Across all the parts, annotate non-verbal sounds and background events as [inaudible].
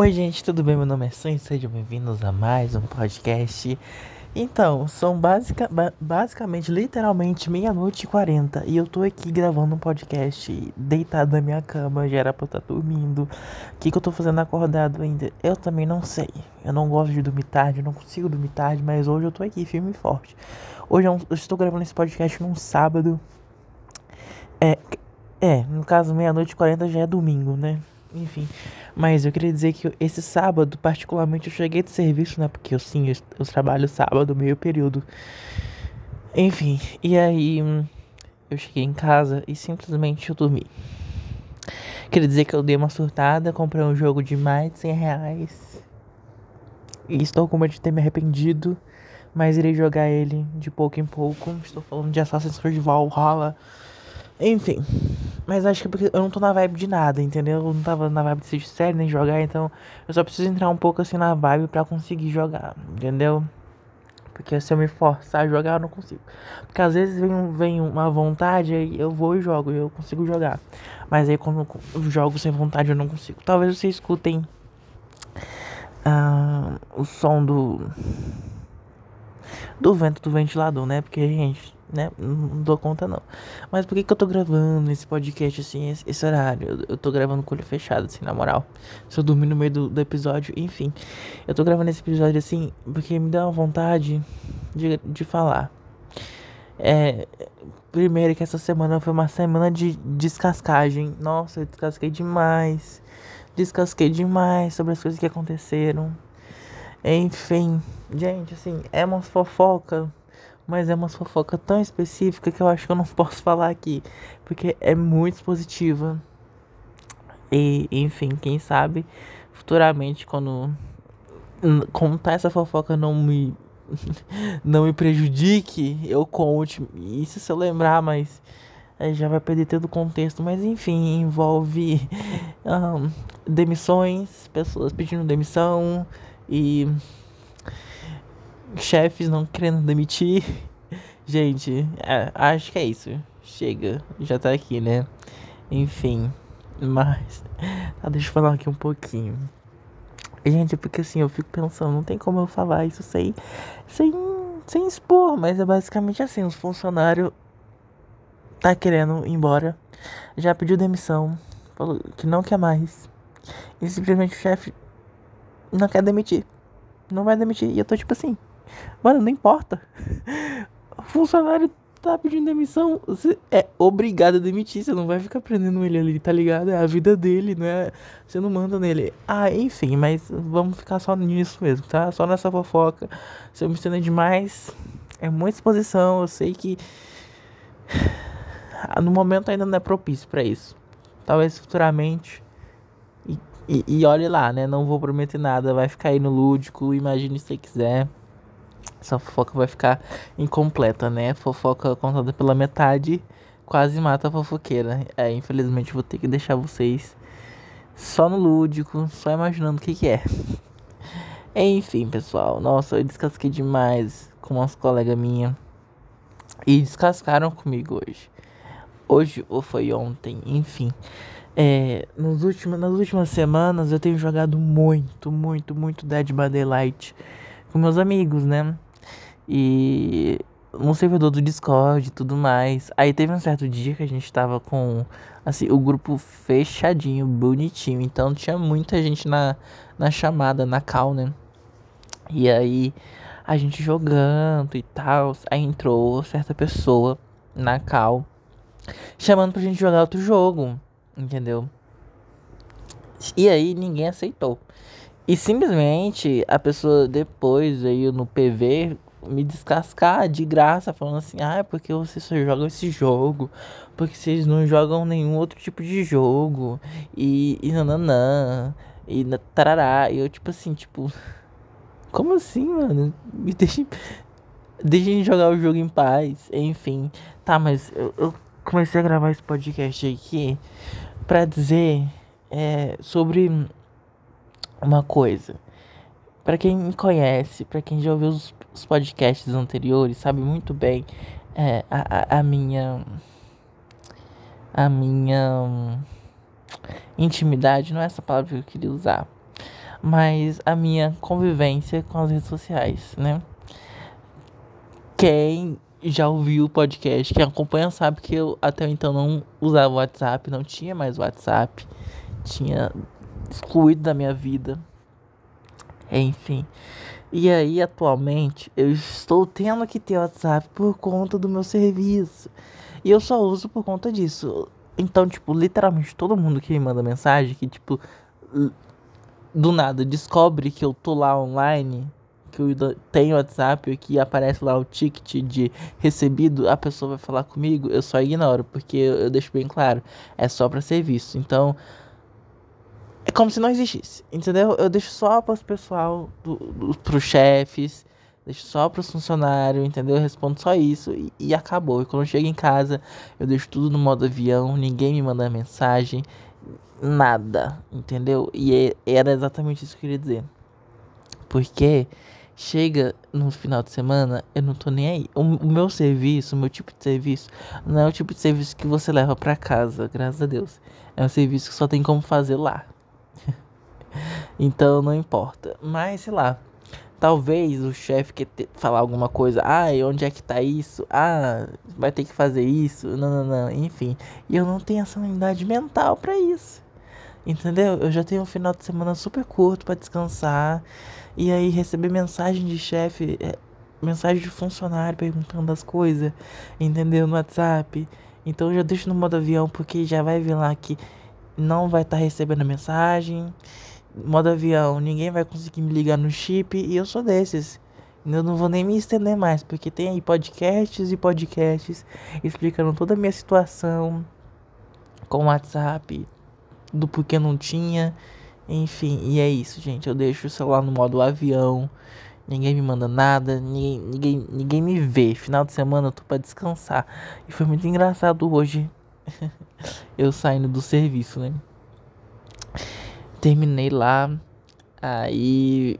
Oi, gente, tudo bem? Meu nome é Sonho, sejam bem-vindos a mais um podcast. Então, são basica, ba basicamente, literalmente, meia-noite e quarenta. E eu tô aqui gravando um podcast deitado na minha cama. Já era pra eu estar tá dormindo. O que, que eu tô fazendo acordado ainda? Eu também não sei. Eu não gosto de dormir tarde, eu não consigo dormir tarde. Mas hoje eu tô aqui, firme e forte. Hoje eu, eu estou gravando esse podcast num sábado. É, é no caso, meia-noite e quarenta já é domingo, né? Enfim. Mas eu queria dizer que esse sábado, particularmente, eu cheguei de serviço, né? Porque eu sim, eu, eu trabalho sábado, meio período. Enfim, e aí eu cheguei em casa e simplesmente eu dormi. Queria dizer que eu dei uma surtada, comprei um jogo de mais de 100 reais. E estou com medo de ter me arrependido. Mas irei jogar ele de pouco em pouco. Estou falando de Assassin's Creed Valhalla. Enfim. Mas acho que é porque eu não tô na vibe de nada, entendeu? Eu não tava na vibe de assistir série nem jogar, então eu só preciso entrar um pouco assim na vibe pra conseguir jogar, entendeu? Porque se eu me forçar a jogar, eu não consigo. Porque às vezes vem, vem uma vontade, aí eu vou e jogo, eu consigo jogar. Mas aí quando eu jogo sem vontade, eu não consigo. Talvez vocês escutem uh, o som do. do vento do ventilador, né? Porque, gente né? Não dou conta não. Mas por que, que eu tô gravando esse podcast assim, esse, horário? Eu, eu tô gravando com o olho fechado, assim, na moral. Se eu dormir no meio do, do episódio, enfim. Eu tô gravando esse episódio assim, porque me dá uma vontade de, de falar. É. Primeiro que essa semana foi uma semana de descascagem. Nossa, eu descasquei demais. Descasquei demais sobre as coisas que aconteceram. Enfim, gente, assim, é uma fofoca mas é uma fofoca tão específica que eu acho que eu não [laughs] posso falar aqui, porque é muito positiva. E, enfim, quem sabe futuramente quando contar essa fofoca não me [laughs] não me prejudique, eu conte. Isso se eu lembrar, mas aí já vai perder todo o contexto. Mas enfim, envolve [laughs] um, demissões, pessoas pedindo demissão e chefes não querendo demitir. Gente, é, acho que é isso. Chega, já tá aqui, né? Enfim, mas. Tá, deixa eu falar aqui um pouquinho. Gente, porque assim, eu fico pensando, não tem como eu falar isso sem. sem. sem expor, mas é basicamente assim: os funcionários tá querendo ir embora, já pediu demissão, falou que não quer mais. E simplesmente o chefe não quer demitir. Não vai demitir. E eu tô tipo assim. Mano, não importa. [laughs] Funcionário tá pedindo demissão. Você é obrigado a demitir. Você não vai ficar prendendo ele ali, tá ligado? É a vida dele, não é? Você não manda nele. Ah, enfim, mas vamos ficar só nisso mesmo, tá? Só nessa fofoca. Se eu me estender demais, é muita exposição. Eu sei que. [sighs] No momento ainda não é propício para isso. Talvez futuramente. E, e, e olhe lá, né? Não vou prometer nada. Vai ficar aí no lúdico. Imagine se você quiser essa fofoca vai ficar incompleta, né? Fofoca contada pela metade quase mata a fofoqueira. É, infelizmente vou ter que deixar vocês só no lúdico, só imaginando o que, que é. Enfim, pessoal, nossa, eu descasquei demais com umas colegas minhas. E descascaram comigo hoje. Hoje ou foi ontem, enfim. É, nos últimos, nas últimas semanas eu tenho jogado muito, muito, muito Dead by Daylight com meus amigos, né? E no servidor do Discord e tudo mais. Aí teve um certo dia que a gente tava com assim, o grupo fechadinho, bonitinho. Então tinha muita gente na, na chamada, na call, né? E aí a gente jogando e tal. Aí entrou certa pessoa na call chamando pra gente jogar outro jogo, entendeu? E aí ninguém aceitou. E simplesmente a pessoa depois aí no PV me descascar de graça, falando assim, ah, é porque vocês só jogam esse jogo, porque vocês não jogam nenhum outro tipo de jogo, e, e nananã, e tarará, e eu tipo assim, tipo, [laughs] como assim, mano? Me deixem, deixem jogar o jogo em paz, enfim, tá, mas eu, eu comecei a gravar esse podcast aqui pra dizer é, sobre uma coisa. Para quem me conhece, para quem já ouviu os, os, podcasts anteriores, sabe muito bem é, a, a, a minha. A minha. Intimidade, não é essa palavra que eu queria usar. mas a minha convivência com as redes sociais, né? Quem já ouviu o podcast, quem acompanha sabe que eu até então não usava WhatsApp, não tinha mais WhatsApp, tinha excluído da minha vida. Enfim. E aí, atualmente, eu estou tendo que ter WhatsApp por conta do meu serviço. E eu só uso por conta disso. Então, tipo, literalmente todo mundo que me manda mensagem, que, tipo, do nada descobre que eu tô lá online, que eu tenho WhatsApp, que aparece lá o ticket de recebido, a pessoa vai falar comigo, eu só ignoro, porque eu, eu deixo bem claro, é só para serviço. Então, é como se não existisse, entendeu? Eu deixo só para os pessoal, do, do, pros chefes, deixo só para os funcionários, entendeu? Eu respondo só isso e, e, acabou. E quando eu chego em casa, eu deixo tudo no modo avião, ninguém me manda mensagem, nada, entendeu? E é, era exatamente isso que eu queria dizer. Porque chega no final de semana, eu não tô nem aí. O, o, meu serviço, o meu tipo de serviço, não é o tipo de serviço que você leva para casa, graças a Deus. É um serviço que só tem como fazer lá. [laughs] então não importa. Mas sei lá. Talvez o chefe quer falar alguma coisa. Ah, onde é que tá isso? Ah, vai ter que fazer isso. Não, não, não. Enfim. E eu não tenho essa unidade mental para isso. Entendeu? Eu já tenho um final de semana super curto para descansar. E aí receber mensagem de chefe, é, mensagem de funcionário perguntando as coisas, entendeu? No WhatsApp. Então eu já deixo no modo avião porque já vai vir lá que não vai estar tá recebendo mensagem. Modo avião, ninguém vai conseguir me ligar no chip e eu sou desses. Eu não vou nem me estender mais, porque tem aí podcasts e podcasts explicando toda a minha situação com o WhatsApp, do porquê não tinha. Enfim, e é isso, gente. Eu deixo o celular no modo avião. Ninguém me manda nada, ninguém, ninguém, ninguém me vê. Final de semana eu tô pra descansar. E foi muito engraçado hoje. [laughs] eu saindo do serviço, né? Terminei lá. Aí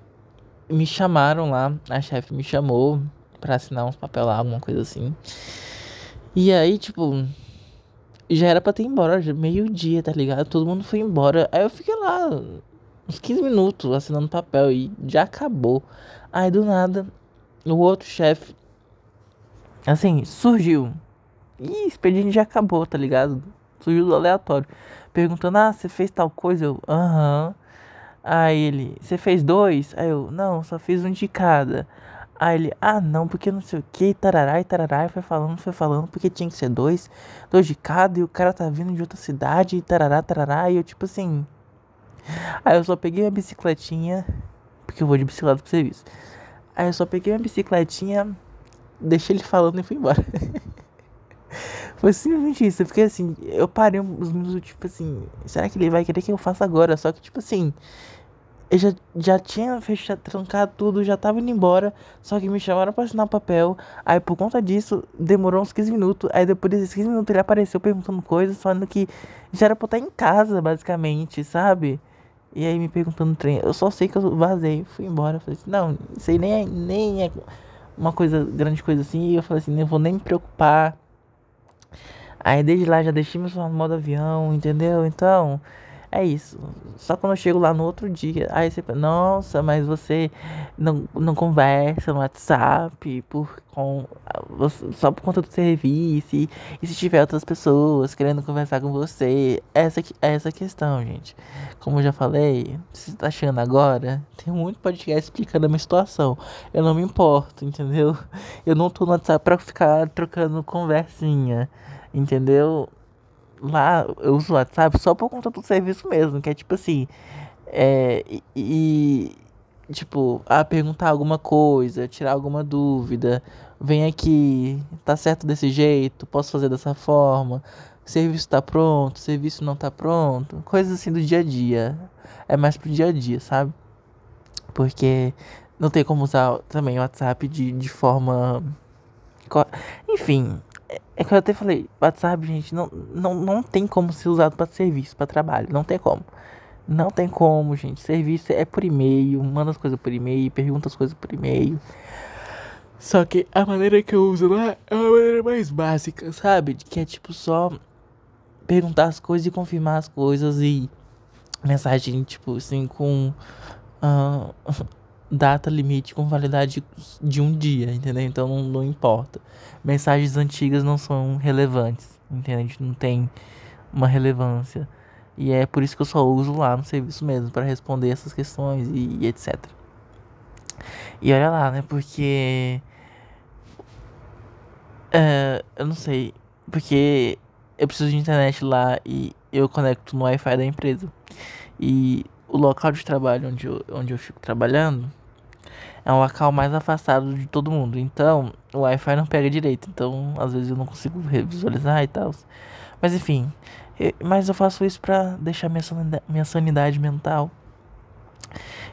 me chamaram lá. A chefe me chamou pra assinar uns papel lá, alguma coisa assim. E aí, tipo, já era pra ter ido embora, meio-dia, tá ligado? Todo mundo foi embora. Aí eu fiquei lá uns 15 minutos assinando papel e já acabou. Aí do nada, o outro chefe, assim, surgiu. O expediente já acabou, tá ligado? Surgiu do aleatório. Perguntando, ah, você fez tal coisa? Eu, aham. Aí ele, você fez dois? Aí eu, não, só fiz um de cada. Aí ele, ah não, porque não sei o que, tarará tarará, e foi falando, foi falando, porque tinha que ser dois, dois de cada, e o cara tá vindo de outra cidade, e tarará, tarará, e eu tipo assim. Aí eu só peguei a bicicletinha, porque eu vou de bicicleta pro serviço. Aí eu só peguei a bicicletinha, deixei ele falando e fui embora. [laughs] Foi simplesmente isso. Eu fiquei assim, eu parei uns minutos, tipo assim, será que ele vai querer que eu faça agora? Só que, tipo assim, eu já, já tinha fechado, trancado tudo, já tava indo embora. Só que me chamaram pra assinar o papel. Aí por conta disso, demorou uns 15 minutos. Aí depois desses 15 minutos ele apareceu perguntando coisas, falando que já era pra estar em casa, basicamente, sabe? E aí me perguntando trem. Eu só sei que eu vazei, fui embora. Falei assim, não, isso aí nem é, nem é uma coisa, grande coisa assim. E eu falei assim, não vou nem me preocupar. Aí desde lá já deixei meu modo avião, entendeu? Então. É isso. Só quando eu chego lá no outro dia, aí você fala, nossa, mas você não, não conversa no WhatsApp por, com, só por conta do serviço. E, se tiver outras pessoas querendo conversar com você. Essa, essa questão, gente. Como eu já falei, se você tá chegando agora, tem muito podcast explicando a minha situação. Eu não me importo, entendeu? Eu não tô no WhatsApp pra ficar trocando conversinha, entendeu? Lá eu uso o WhatsApp só por conta do serviço mesmo, que é tipo assim, é, e, e tipo, a perguntar alguma coisa, tirar alguma dúvida, vem aqui, tá certo desse jeito, posso fazer dessa forma, serviço tá pronto, serviço não tá pronto, coisas assim do dia a dia. É mais pro dia a dia, sabe? Porque não tem como usar também o WhatsApp de, de forma. Enfim, é que eu até falei, WhatsApp, gente, não, não, não tem como ser usado para serviço, para trabalho. Não tem como. Não tem como, gente. Serviço é por e-mail, manda as coisas por e-mail, pergunta as coisas por e-mail. Só que a maneira que eu uso lá é uma maneira mais básica, sabe? Que é tipo só perguntar as coisas e confirmar as coisas e mensagem, tipo assim, com uh, data limite com validade de um dia, entendeu? Então não, não importa. Mensagens antigas não são relevantes, entende? Não tem uma relevância. E é por isso que eu só uso lá no serviço mesmo, para responder essas questões e, e etc. E olha lá, né? Porque. É, eu não sei. Porque eu preciso de internet lá e eu conecto no Wi-Fi da empresa. E o local de trabalho onde eu, onde eu fico trabalhando é um local mais afastado de todo mundo. Então, o Wi-Fi não pega direito. Então, às vezes eu não consigo visualizar e tal. Mas enfim, eu, mas eu faço isso pra deixar minha sanidade, minha sanidade mental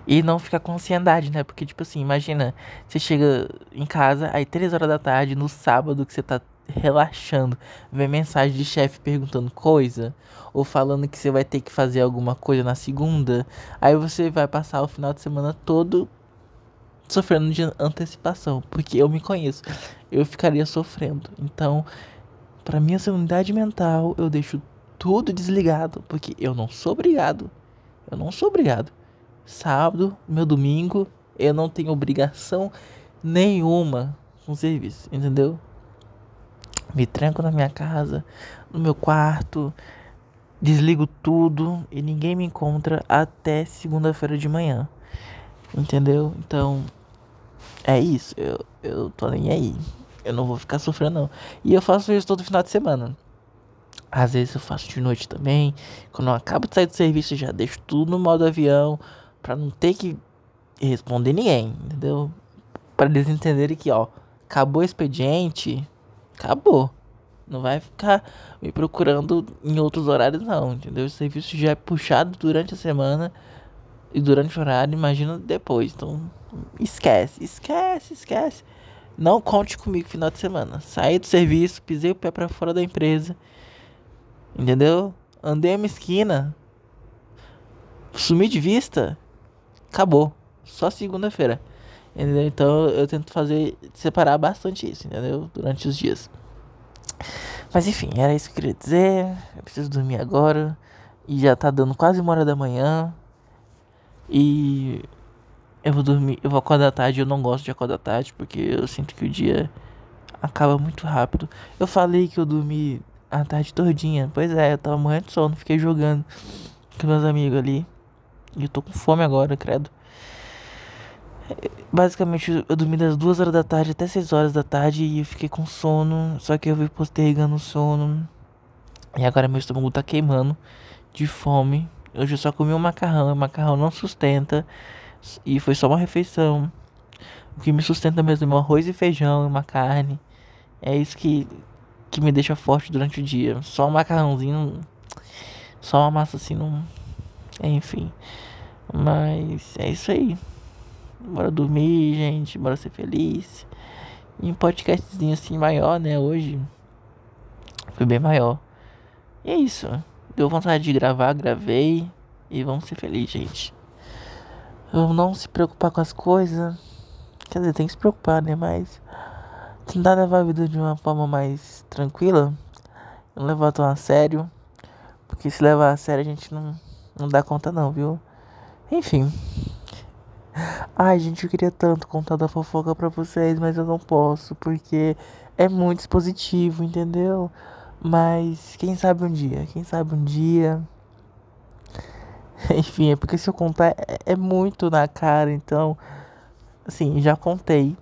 e não ficar com ansiedade, né? Porque, tipo assim, imagina, você chega em casa, aí três horas da tarde, no sábado que você tá relaxando, vê mensagem de chefe perguntando coisa, ou falando que você vai ter que fazer alguma coisa na segunda, aí você vai passar o final de semana todo sofrendo de antecipação, porque eu me conheço, eu ficaria sofrendo. Então, para minha sanidade mental, eu deixo tudo desligado, porque eu não sou obrigado. Eu não sou obrigado. Sábado, meu domingo, eu não tenho obrigação nenhuma com serviço, entendeu? Me tranco na minha casa, no meu quarto, desligo tudo e ninguém me encontra até segunda-feira de manhã. Entendeu? Então, é isso. Eu, eu tô nem aí. Eu não vou ficar sofrendo, não. E eu faço isso todo final de semana. Às vezes eu faço de noite também. Quando eu acabo de sair do serviço, já deixo tudo no modo avião. Pra não ter que responder ninguém, entendeu? Para eles entenderem que, ó, acabou o expediente, acabou. Não vai ficar me procurando em outros horários, não, entendeu? O serviço já é puxado durante a semana e durante o horário, imagina depois. Então, esquece, esquece, esquece. Não conte comigo final de semana. Saí do serviço, pisei o pé para fora da empresa. Entendeu? Andei a minha esquina. Sumi de vista. Acabou. Só segunda-feira. Entendeu? Então eu tento fazer separar bastante isso, entendeu? Durante os dias. Mas enfim, era isso que eu queria dizer. Eu preciso dormir agora. E já tá dando quase uma hora da manhã. E eu vou dormir, eu vou acordar tarde, eu não gosto de acordar tarde porque eu sinto que o dia acaba muito rápido. Eu falei que eu dormi a tarde todinha. Pois é, eu tava morrendo de sono, fiquei jogando com meus amigos ali. E eu tô com fome agora, credo. Basicamente, eu dormi das duas horas da tarde até 6 horas da tarde e eu fiquei com sono. Só que eu fui postergando o sono. E agora meu estômago tá queimando de fome. Hoje eu só comi um macarrão. O macarrão não sustenta. E foi só uma refeição. O que me sustenta mesmo é um arroz e feijão e uma carne. É isso que, que me deixa forte durante o dia. Só um macarrãozinho. Só uma massa assim, não. Enfim. Mas é isso aí. Bora dormir, gente. Bora ser feliz. E um podcastzinho assim maior, né? Hoje. Foi bem maior. E é isso. Deu vontade de gravar, gravei. E vamos ser felizes, gente. Vamos não se preocupar com as coisas. Quer dizer, tem que se preocupar, né? Mas tentar levar a vida de uma forma mais tranquila. Não levar tão a sério. Porque se levar a sério a gente não, não dá conta não, viu? Enfim. Ai, gente, eu queria tanto contar da fofoca pra vocês, mas eu não posso, porque é muito expositivo, entendeu? Mas quem sabe um dia, quem sabe um dia. [laughs] Enfim, é porque se eu contar é, é muito na cara, então. Assim, já contei.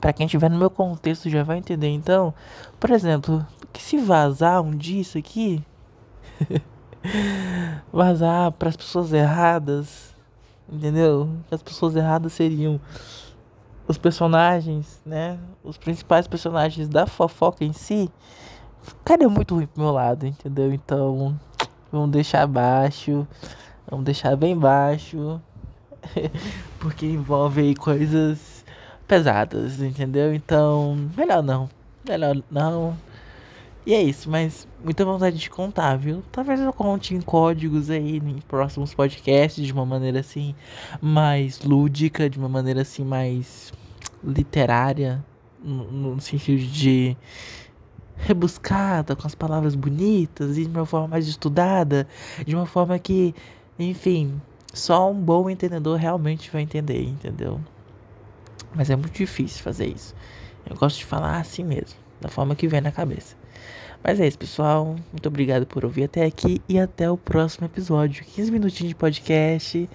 Pra quem estiver no meu contexto já vai entender. Então, por exemplo, que se vazar um dia isso aqui. [laughs] vazar para as pessoas erradas. Entendeu? As pessoas erradas seriam os personagens, né? Os principais personagens da fofoca em si ficaria muito ruim pro meu lado, entendeu? Então, vamos deixar baixo. Vamos deixar bem baixo. [laughs] porque envolve aí coisas pesadas, entendeu? Então, melhor não. Melhor não. E é isso, mas muita vontade de contar, viu? Talvez eu conte em códigos aí em próximos podcasts de uma maneira assim mais lúdica, de uma maneira assim mais literária, no, no sentido de rebuscada, com as palavras bonitas e de uma forma mais estudada, de uma forma que, enfim, Só um bom entendedor realmente vai entender, entendeu? Mas é muito difícil fazer isso. Eu gosto de falar assim mesmo, da forma que vem na cabeça. Mas é isso, pessoal. Muito obrigado por ouvir até aqui e até o próximo episódio. 15 minutinhos de podcast.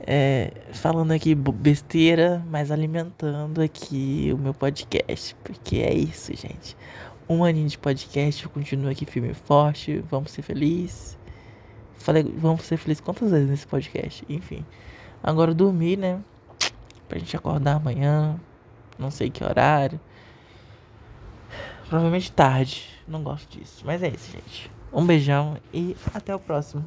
É, falando aqui besteira, mas alimentando aqui o meu podcast. Porque é isso, gente. Um aninho de podcast, eu continuo aqui firme e forte. Vamos ser felizes. Falei, vamos ser felizes quantas vezes nesse podcast? Enfim. Agora dormir, né? Pra gente acordar amanhã. Não sei que horário. Provavelmente tarde. Não gosto disso. Mas é isso, gente. Um beijão e até o próximo.